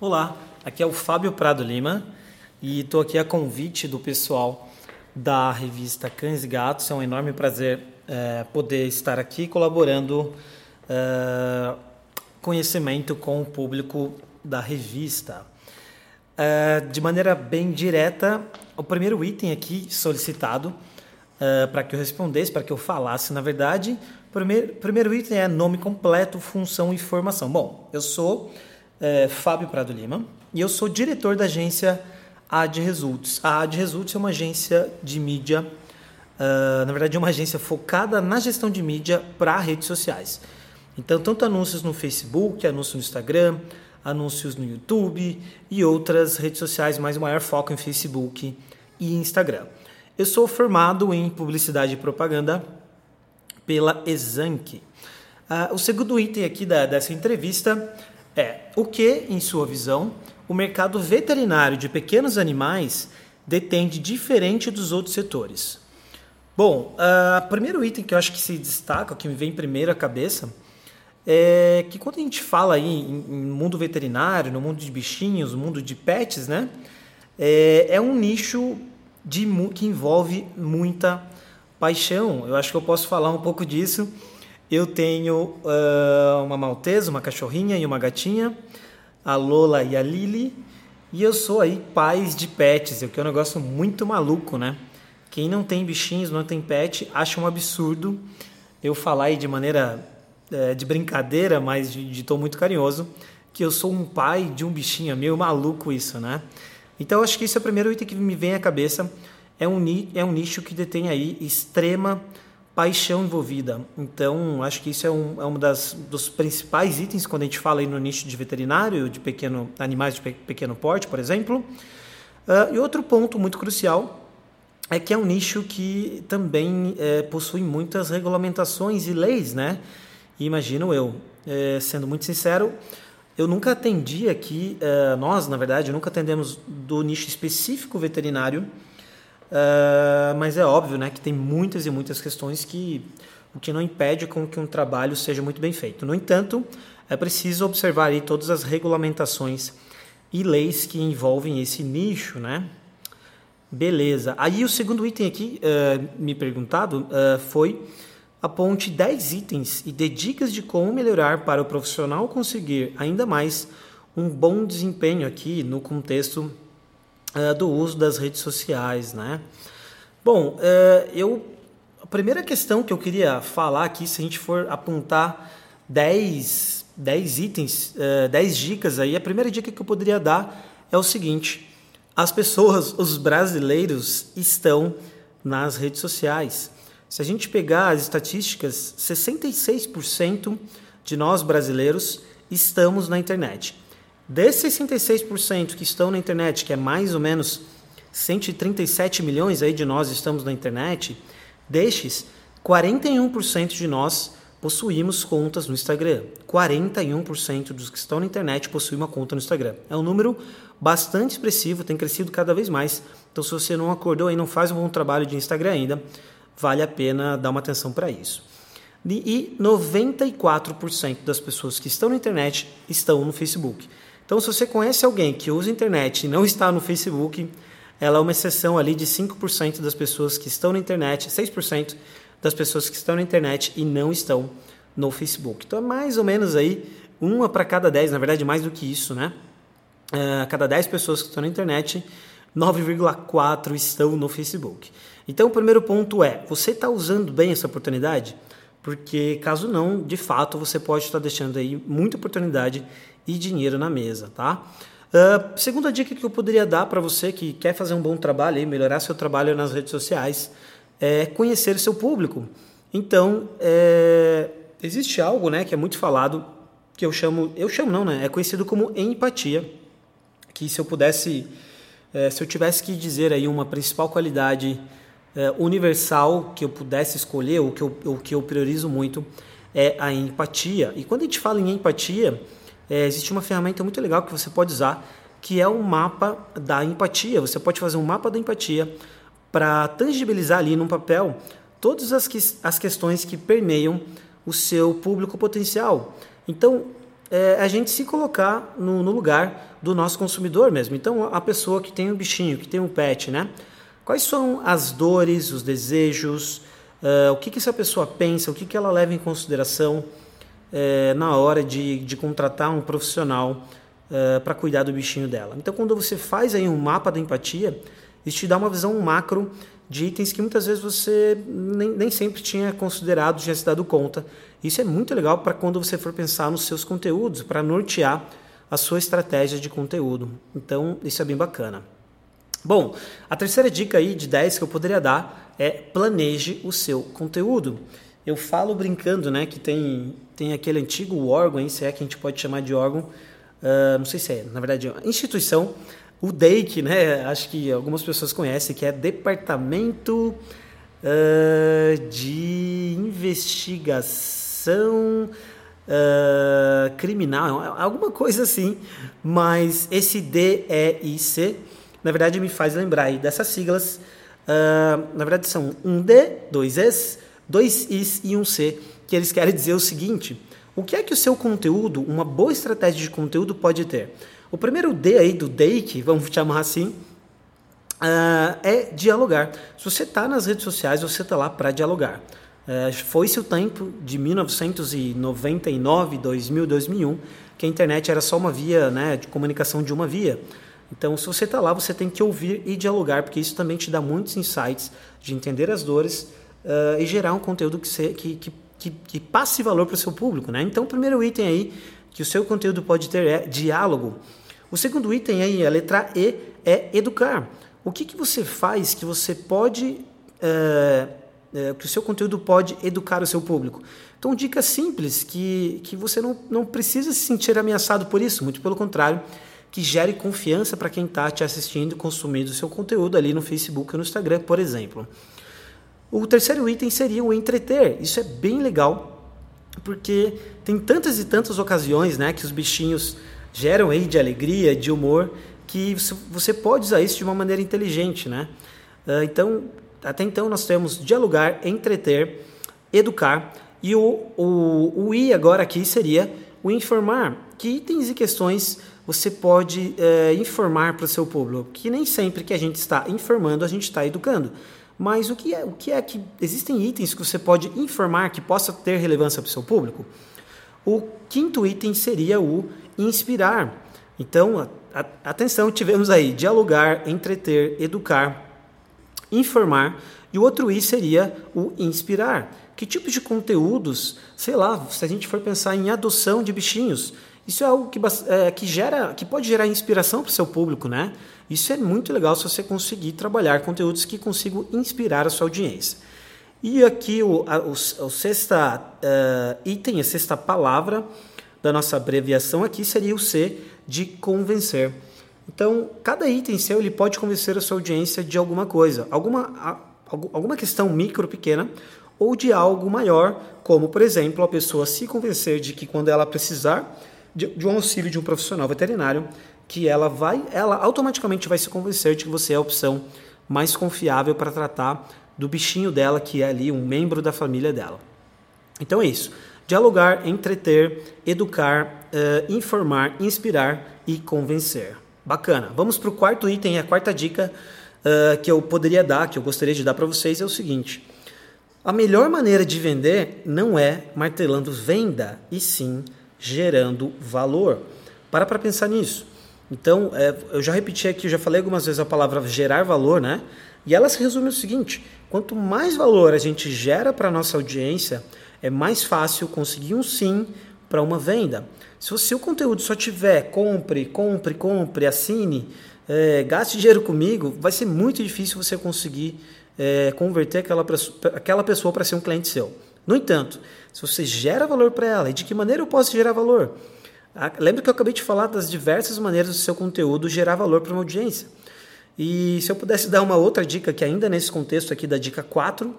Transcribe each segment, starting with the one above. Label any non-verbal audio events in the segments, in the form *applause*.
Olá, aqui é o Fábio Prado Lima e estou aqui a convite do pessoal da revista Cães e Gatos. É um enorme prazer é, poder estar aqui colaborando é, conhecimento com o público da revista. É, de maneira bem direta, o primeiro item aqui solicitado é, para que eu respondesse, para que eu falasse, na verdade, primeiro, primeiro item é nome completo, função e formação. Bom, eu sou é, Fábio Prado Lima e eu sou diretor da agência Ad Results. A Ad Results é uma agência de mídia, uh, na verdade, é uma agência focada na gestão de mídia para redes sociais. Então, tanto anúncios no Facebook, anúncios no Instagram, anúncios no YouTube e outras redes sociais, mas o maior foco em Facebook e Instagram. Eu sou formado em publicidade e propaganda pela Exanc. Uh, o segundo item aqui da, dessa entrevista é o que, em sua visão, o mercado veterinário de pequenos animais detém de diferente dos outros setores. Bom, o uh, primeiro item que eu acho que se destaca, que me vem primeiro à cabeça, é que quando a gente fala aí em, em mundo veterinário, no mundo de bichinhos, no mundo de pets, né, é, é um nicho de, que envolve muita paixão. Eu acho que eu posso falar um pouco disso eu tenho uh, uma maltesa, uma cachorrinha e uma gatinha, a Lola e a Lily. E eu sou aí pais de pets, o que é um negócio muito maluco, né? Quem não tem bichinhos, não tem pet, acha um absurdo eu falar aí de maneira é, de brincadeira, mas de, de tom muito carinhoso, que eu sou um pai de um bichinho. É meio maluco isso, né? Então, acho que isso é o primeiro item que me vem à cabeça. É um, é um nicho que detém aí extrema paixão envolvida. Então, acho que isso é um, é um das, dos principais itens quando a gente fala aí no nicho de veterinário, de pequeno, animais de pe pequeno porte, por exemplo. Uh, e outro ponto muito crucial é que é um nicho que também é, possui muitas regulamentações e leis, né? E imagino eu, é, sendo muito sincero, eu nunca atendi aqui, é, nós, na verdade, nunca atendemos do nicho específico veterinário, Uh, mas é óbvio né, que tem muitas e muitas questões que o que não impede com que um trabalho seja muito bem feito. No entanto, é preciso observar aí todas as regulamentações e leis que envolvem esse nicho, né? Beleza. Aí o segundo item aqui, uh, me perguntado, uh, foi aponte 10 itens e dê dicas de como melhorar para o profissional conseguir ainda mais um bom desempenho aqui no contexto uh, do uso das redes sociais, né? Bom, uh, eu a primeira questão que eu queria falar aqui, se a gente for apontar 10, 10 itens, uh, 10 dicas aí, a primeira dica que eu poderia dar é o seguinte: as pessoas, *laughs* os brasileiros estão nas redes sociais. Se a gente pegar as estatísticas, 66% de nós brasileiros estamos na internet. Desses 66% que estão na internet, que é mais ou menos 137 milhões aí de nós estamos na internet, destes, 41% de nós possuímos contas no Instagram. 41% dos que estão na internet possuem uma conta no Instagram. É um número bastante expressivo, tem crescido cada vez mais. Então, se você não acordou e não faz um bom trabalho de Instagram ainda, vale a pena dar uma atenção para isso. E 94% das pessoas que estão na internet estão no Facebook. Então, se você conhece alguém que usa internet e não está no Facebook, ela é uma exceção ali de 5% das pessoas que estão na internet, 6% das pessoas que estão na internet e não estão no Facebook. Então, é mais ou menos aí uma para cada 10, na verdade, mais do que isso, né? A cada 10 pessoas que estão na internet, 9,4 estão no Facebook. Então, o primeiro ponto é: você está usando bem essa oportunidade? Porque, caso não, de fato, você pode estar deixando aí muita oportunidade e dinheiro na mesa, tá? Uh, segunda dica que eu poderia dar para você que quer fazer um bom trabalho e melhorar seu trabalho nas redes sociais é conhecer o seu público. Então, é, existe algo, né, que é muito falado que eu chamo, eu chamo não, né, é conhecido como empatia. Que se eu pudesse, é, se eu tivesse que dizer aí uma principal qualidade é, universal que eu pudesse escolher, ou que o que eu priorizo muito, é a empatia. E quando a gente fala em empatia, é, existe uma ferramenta muito legal que você pode usar, que é o mapa da empatia. Você pode fazer um mapa da empatia para tangibilizar ali num papel todas as, que, as questões que permeiam o seu público potencial. Então, é, a gente se colocar no, no lugar do nosso consumidor mesmo. Então, a pessoa que tem um bichinho, que tem um pet, né? Quais são as dores, os desejos, uh, o que, que essa pessoa pensa, o que, que ela leva em consideração uh, na hora de, de contratar um profissional uh, para cuidar do bichinho dela. Então, quando você faz aí um mapa da empatia, isso te dá uma visão macro de itens que muitas vezes você nem, nem sempre tinha considerado, tinha se dado conta. Isso é muito legal para quando você for pensar nos seus conteúdos, para nortear a sua estratégia de conteúdo. Então, isso é bem bacana. Bom, a terceira dica aí de 10 que eu poderia dar é planeje o seu conteúdo. Eu falo brincando, né, que tem, tem aquele antigo órgão, se é que a gente pode chamar de órgão, uh, não sei se é, na verdade, é instituição, o DEIC, né, acho que algumas pessoas conhecem, que é Departamento uh, de Investigação uh, Criminal, alguma coisa assim, mas esse DEIC na verdade me faz lembrar aí dessas siglas. Na verdade são um D, dois Es, dois Is e um C, que eles querem dizer o seguinte: o que é que o seu conteúdo, uma boa estratégia de conteúdo pode ter? O primeiro D aí do DAIC, vamos chamar assim, uh, é dialogar. Se você está nas redes sociais, você está lá para dialogar. Uh, Foi-se o tempo de 1999, 2000, 2001, que a internet era só uma via né, de comunicação de uma via. Então, se você está lá, você tem que ouvir e dialogar, porque isso também te dá muitos insights de entender as dores uh, e gerar um conteúdo que, se, que, que, que, que passe valor para o seu público. Né? Então, o primeiro item aí que o seu conteúdo pode ter é diálogo. O segundo item aí, a letra E, é educar. O que, que você faz que você pode. Uh, que o seu conteúdo pode educar o seu público? Então, dica simples que, que você não, não precisa se sentir ameaçado por isso, muito pelo contrário que gere confiança para quem está te assistindo e consumindo o seu conteúdo ali no Facebook ou no Instagram, por exemplo. O terceiro item seria o entreter. Isso é bem legal, porque tem tantas e tantas ocasiões né, que os bichinhos geram aí de alegria, de humor, que você pode usar isso de uma maneira inteligente. Né? Ah, então, até então nós temos dialogar, entreter, educar, e o, o, o I agora aqui seria o informar, que itens e questões você pode é, informar para o seu público, que nem sempre que a gente está informando, a gente está educando. Mas o que, é, o que é que existem itens que você pode informar que possa ter relevância para o seu público? O quinto item seria o inspirar. Então, a, a, atenção, tivemos aí dialogar, entreter, educar, informar, e o outro I seria o inspirar. Que tipo de conteúdos, sei lá, se a gente for pensar em adoção de bichinhos, isso é algo que, é, que, gera, que pode gerar inspiração para o seu público, né? Isso é muito legal se você conseguir trabalhar conteúdos que consigam inspirar a sua audiência. E aqui o, a, o, o sexta uh, item, a sexta palavra da nossa abreviação aqui seria o C de convencer. Então, cada item seu ele pode convencer a sua audiência de alguma coisa, alguma, a, alguma questão micro, pequena, ou de algo maior, como, por exemplo, a pessoa se convencer de que quando ela precisar de, de um auxílio de um profissional veterinário, que ela vai, ela automaticamente vai se convencer de que você é a opção mais confiável para tratar do bichinho dela, que é ali um membro da família dela. Então é isso. Dialogar, entreter, educar, uh, informar, inspirar e convencer. Bacana. Vamos para o quarto item, a quarta dica uh, que eu poderia dar, que eu gostaria de dar para vocês é o seguinte: a melhor maneira de vender não é martelando venda, e sim gerando valor. Para para pensar nisso. Então, é, eu já repeti aqui, eu já falei algumas vezes a palavra gerar valor, né? E ela se resume no seguinte: quanto mais valor a gente gera para nossa audiência, é mais fácil conseguir um sim para uma venda. Se o seu conteúdo só tiver compre, compre, compre, assine, é, gaste dinheiro comigo, vai ser muito difícil você conseguir é, converter aquela, aquela pessoa para ser um cliente seu. No entanto, se você gera valor para ela, e de que maneira eu posso gerar valor? Ah, lembra que eu acabei de falar das diversas maneiras do seu conteúdo gerar valor para uma audiência. E se eu pudesse dar uma outra dica, que ainda nesse contexto aqui da dica 4,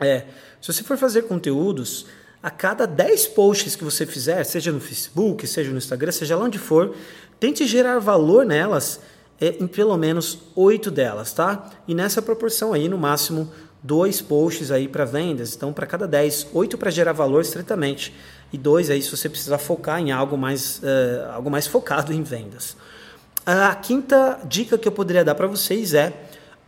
é: se você for fazer conteúdos, a cada 10 posts que você fizer, seja no Facebook, seja no Instagram, seja lá onde for, tente gerar valor nelas é, em pelo menos 8 delas, tá? E nessa proporção aí, no máximo dois posts aí para vendas. Então, para cada 10, 8 para gerar valor estritamente e dois aí se você precisar focar em algo mais, uh, algo mais focado em vendas. A quinta dica que eu poderia dar para vocês é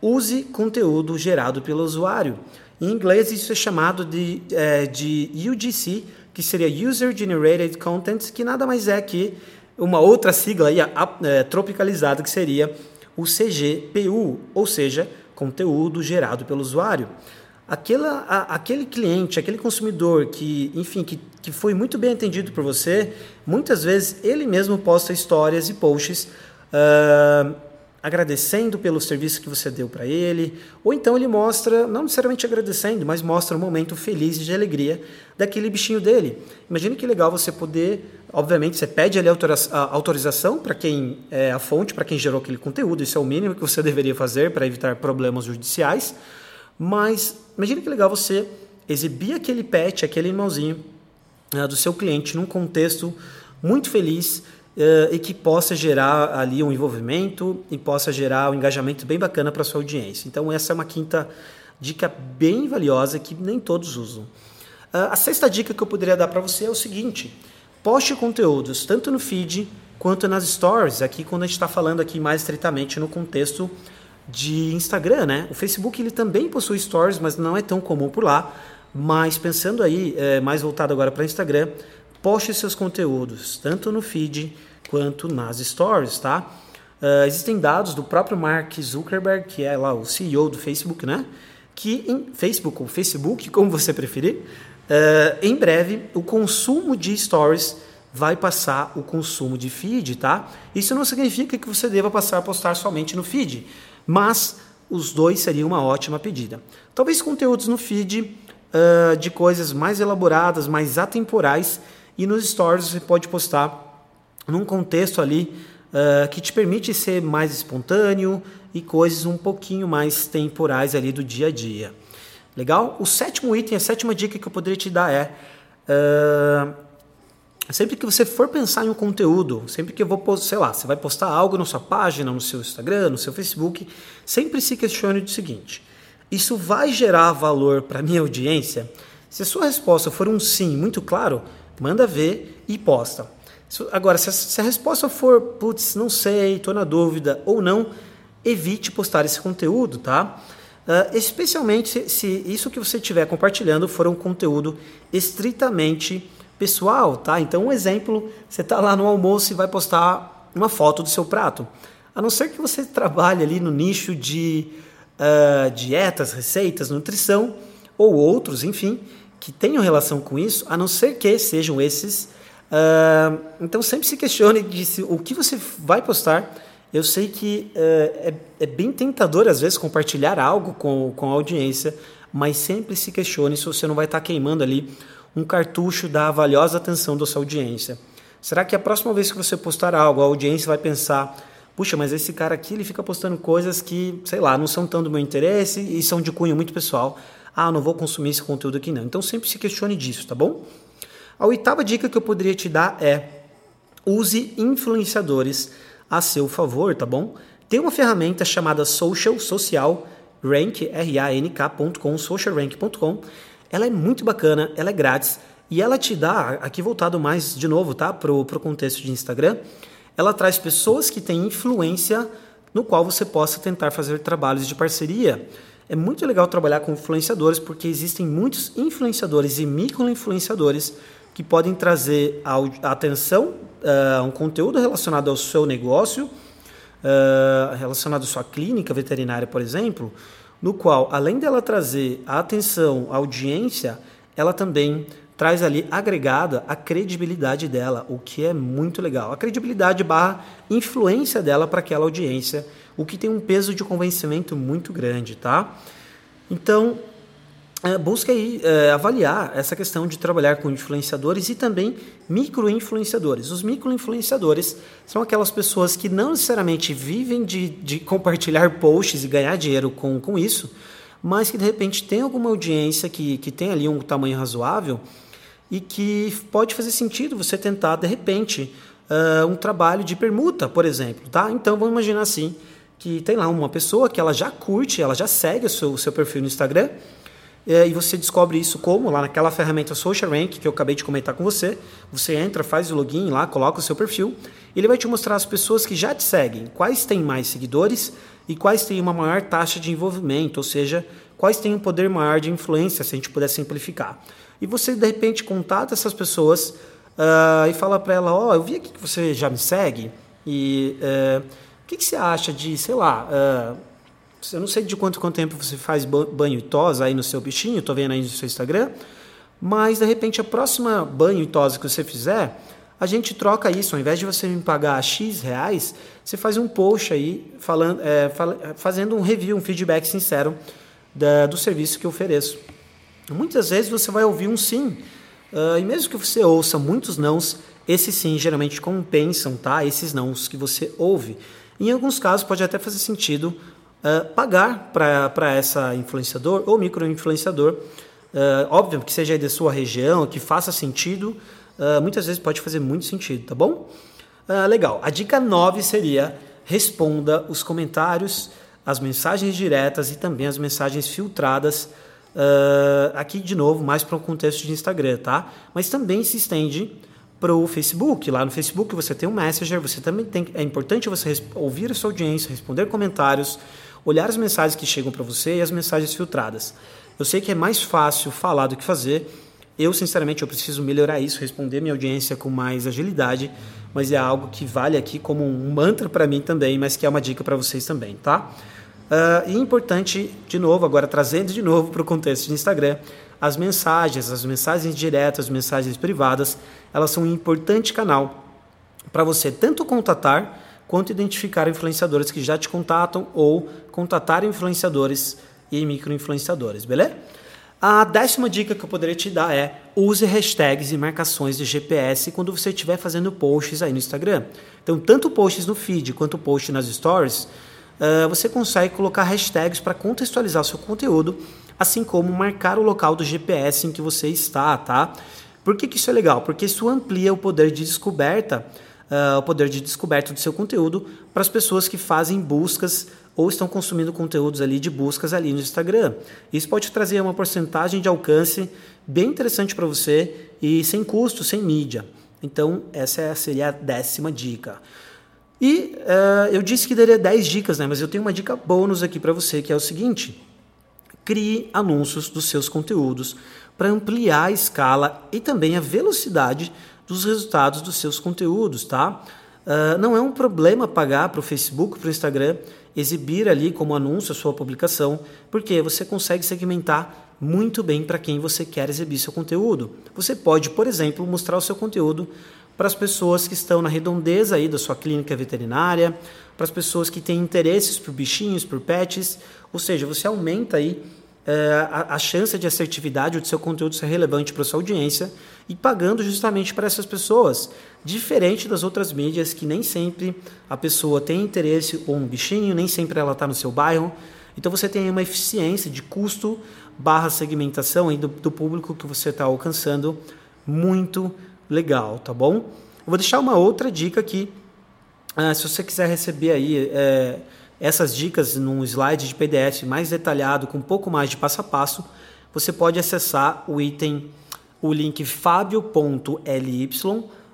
use conteúdo gerado pelo usuário. Em inglês isso é chamado de, é, de UGC, que seria User Generated Content, que nada mais é que uma outra sigla aí, é, tropicalizada, que seria o CGPU, ou seja, conteúdo gerado pelo usuário. Aquela, a, aquele cliente, aquele consumidor que, enfim, que, que foi muito bem atendido por você, muitas vezes ele mesmo posta histórias e posts uh, agradecendo pelo serviço que você deu para ele, ou então ele mostra, não necessariamente agradecendo, mas mostra um momento feliz de alegria daquele bichinho dele. Imagine que legal você poder, obviamente você pede ali autorização para quem é a fonte, para quem gerou aquele conteúdo, isso é o mínimo que você *laughs* deveria fazer para evitar problemas judiciais, mas imagine que legal você exibir aquele pet, aquele animalzinho uh, do seu cliente num contexto muito feliz, uh, e que possa gerar ali um envolvimento e possa gerar um engajamento bem bacana para sua audiência. Então essa é uma quinta dica bem valiosa que nem todos usam. Uh, a sexta dica que eu poderia dar para você é o seguinte: poste conteúdos tanto no feed quanto nas stories. Aqui quando a gente está falando aqui mais estritamente no contexto de Instagram, né? O Facebook ele também possui stories, mas não é tão comum por lá. Mas pensando aí, é, mais voltado agora para Instagram, poste seus conteúdos, tanto no feed quanto nas stories, tá? Uh, existem dados do próprio Mark Zuckerberg, que é lá o CEO do Facebook, né? Que em Facebook ou Facebook, *laughs* como você preferir, uh, em breve o consumo de stories vai passar o consumo de feed, tá? Isso não significa que você deva passar a postar somente no feed, mas os dois seriam uma ótima pedida. Talvez conteúdos no feed uh, de coisas mais elaboradas, mais atemporais e nos stories você pode postar num contexto ali uh, que te permite ser mais espontâneo e coisas um pouquinho mais temporais ali do dia a dia. Legal? O sétimo item, a sétima dica que eu poderia te dar é uh, sempre que você for pensar em um conteúdo, sempre que eu vou, sei lá, você vai postar algo na sua página, no seu Instagram, no seu Facebook, sempre se questione o seguinte: isso vai gerar valor para minha audiência? Se a sua resposta for um sim muito claro, manda ver e posta. Agora, se a, resposta for, putz, não sei, estou na dúvida ou não, evite postar esse conteúdo, tá? Uh, especialmente se, se, isso que você estiver compartilhando for um conteúdo estritamente pessoal, tá? Então, um exemplo, você está lá no almoço e vai postar uma foto do seu prato. A não ser que você trabalhe ali no nicho de uh, dietas, receitas, nutrição ou outros, enfim, que tenham relação com isso, a não ser que sejam esses. Uh, então sempre se questione de se, o que você vai postar. Eu sei que uh, é, é, bem tentador às vezes compartilhar algo com, com a audiência, mas sempre se questione se você não vai estar queimando ali um cartucho da valiosa atenção da sua audiência. Será que a próxima vez que você postar algo, a audiência vai pensar: puxa, mas esse cara aqui ele fica postando coisas que, sei lá, não são tão do meu interesse e são de cunho muito pessoal ah, não vou consumir esse conteúdo aqui não. Então sempre se questione disso, tá bom? A oitava dica que eu poderia te dar é use influenciadores a seu favor, tá bom? Tem uma ferramenta chamada Social Social Rank, R-A-N-K.com, socialrank.com. Ela é muito bacana, ela é grátis e ela te dá, aqui voltado mais de novo, tá, pro, pro contexto de Instagram, ela traz pessoas que têm influência no qual você possa tentar fazer trabalhos de parceria. É muito legal trabalhar com influenciadores porque existem muitos influenciadores e micro-influenciadores que podem trazer a atenção uh, um conteúdo relacionado ao seu negócio, uh, relacionado à sua clínica veterinária, por exemplo, no qual, além dela trazer a atenção, audiência, ela também traz ali agregada a credibilidade dela, o que é muito legal. A credibilidade barra influência dela para aquela audiência o que tem um peso de convencimento muito grande, tá? Então, é, busca aí é, avaliar essa questão de trabalhar com influenciadores e também micro-influenciadores. Os micro-influenciadores são aquelas pessoas que não necessariamente vivem de, de compartilhar posts e ganhar dinheiro com, com isso, mas que de repente tem alguma audiência que, que tem ali um tamanho razoável e que pode fazer sentido você tentar, de repente, uh, um trabalho de permuta, por exemplo. Tá? Então, vamos imaginar assim, que tem lá uma pessoa que ela já curte, ela já segue o seu, o seu perfil no Instagram e você descobre isso como? Lá naquela ferramenta Social Rank que eu acabei de comentar com você. Você entra, faz o login lá, coloca o seu perfil. Ele vai te mostrar as pessoas que já te seguem, quais têm mais seguidores e quais têm uma maior taxa de envolvimento, ou seja, quais têm um poder maior de influência, se a gente puder simplificar. E você, de repente, contata essas pessoas uh, e fala para ela: Ó, oh, eu vi aqui que você já me segue e uh, o que, que, você acha de, sei lá. Uh, eu não sei de quanto, quanto tempo você faz banho e tosa aí no seu bichinho, estou vendo aí no seu Instagram, mas de repente a próxima banho e tosa que você fizer, a gente troca isso. Ao invés de você me pagar X reais, você faz um post aí falando, é, fazendo um review, um feedback sincero da, do serviço que eu ofereço. Muitas vezes você vai ouvir um sim, uh, e mesmo que você ouça muitos nãos, esses sim geralmente compensam tá? esses nãos que você ouve. Em alguns casos pode até fazer sentido uh, pagar para essa influenciador ou micro-influenciador, uh, óbvio que seja aí da sua região, que faça sentido, uh, muitas vezes pode fazer muito sentido, tá bom? legal. A dica 9 seria responda os comentários, as mensagens diretas e também as mensagens filtradas. aqui de novo, mais para o contexto de Instagram, tá? Mas também se estende para o Facebook. Lá no Facebook você tem um Messenger, você também tem. É importante você ouvir a sua audiência, responder comentários, olhar as mensagens que chegam para você e as mensagens filtradas. Eu sei que é mais fácil falar do que fazer. Eu, sinceramente, eu preciso melhorar isso, responder minha audiência com mais agilidade, mas é algo que vale aqui como um mantra para mim também, mas que é uma dica para vocês também, tá? Uh, e importante, de novo, agora trazendo de novo para o contexto de Instagram, as mensagens, as mensagens diretas, as mensagens privadas, elas são um importante canal para você tanto contatar quanto identificar influenciadores que já te contatam ou contatar influenciadores e microinfluenciadores, beleza? A décima dica que eu poderia te dar é use hashtags e marcações de GPS quando você estiver fazendo posts aí no Instagram. Então, tanto posts no feed quanto posts nas stories, uh, você consegue colocar hashtags para contextualizar o seu conteúdo, assim como marcar o local do GPS em que você está, tá? Por que, que isso é legal? Porque isso amplia o poder de descoberta uh, o poder de descoberta do seu conteúdo para as pessoas que fazem buscas ou estão consumindo conteúdos ali de buscas ali no Instagram. Isso pode trazer uma porcentagem de alcance bem interessante para você e sem custo, sem mídia. Então, essa seria a décima dica. E uh, eu disse que daria 10 dicas, né? mas eu tenho uma dica bônus aqui para você, que é o seguinte: crie anúncios dos seus conteúdos para ampliar a escala e também a velocidade dos resultados dos seus conteúdos, tá? Uh, não é um problema pagar para o Facebook, para o Instagram, exibir ali como anúncio a sua publicação, porque você consegue segmentar muito bem para quem você quer exibir seu conteúdo. Você pode, por exemplo, mostrar o seu conteúdo para as pessoas que estão na redondeza aí da sua clínica veterinária, para as pessoas que têm interesses por bichinhos, por pets, ou seja, você aumenta aí é, a, chance de assertividade ou de seu conteúdo ser relevante para sua audiência e pagando justamente para essas pessoas. Diferente das outras mídias que nem sempre a pessoa tem interesse ou um bichinho, nem sempre ela está no seu bairro. Então você tem uma eficiência de custo barra segmentação aí do, do público que você está alcançando muito legal, tá bom? Eu vou deixar uma outra dica aqui. Ah, se você quiser receber aí é, essas dicas num slide de PDF mais detalhado, com um pouco mais de passo a passo, você pode acessar o item, o link fabio.ly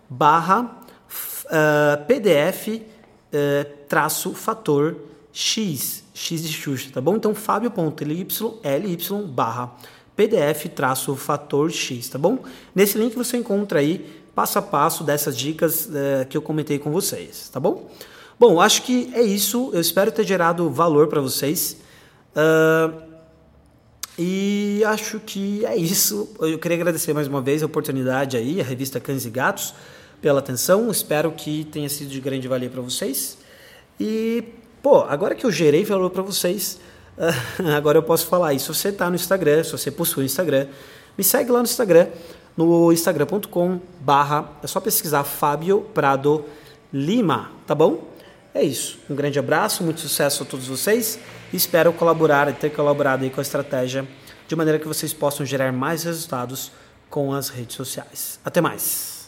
barra uh, PDF uh, traço fator X, X de Xuxa, tá bom? Então, fabio.ly barra PDF traço fator X, tá bom? Nesse link você encontra aí passo a passo dessas dicas uh, que eu comentei com vocês, tá bom? Bom, acho que é isso. Eu espero ter gerado valor para vocês. Uh, e acho que é isso. Eu queria agradecer mais uma vez a oportunidade aí, a revista Cães e Gatos, pela atenção. Espero que tenha sido de grande valia para vocês. E, pô, agora que eu gerei valor para vocês, uh, *laughs* agora eu posso falar isso. Se você está no Instagram, se você possui Instagram, me segue lá no Instagram, no instagram.com barra, é só pesquisar Fábio Prado Lima, tá bom? É isso. Um grande abraço, muito sucesso a todos vocês e espero colaborar e ter colaborado aí com a estratégia de maneira que vocês possam gerar mais resultados com as redes sociais. Até mais!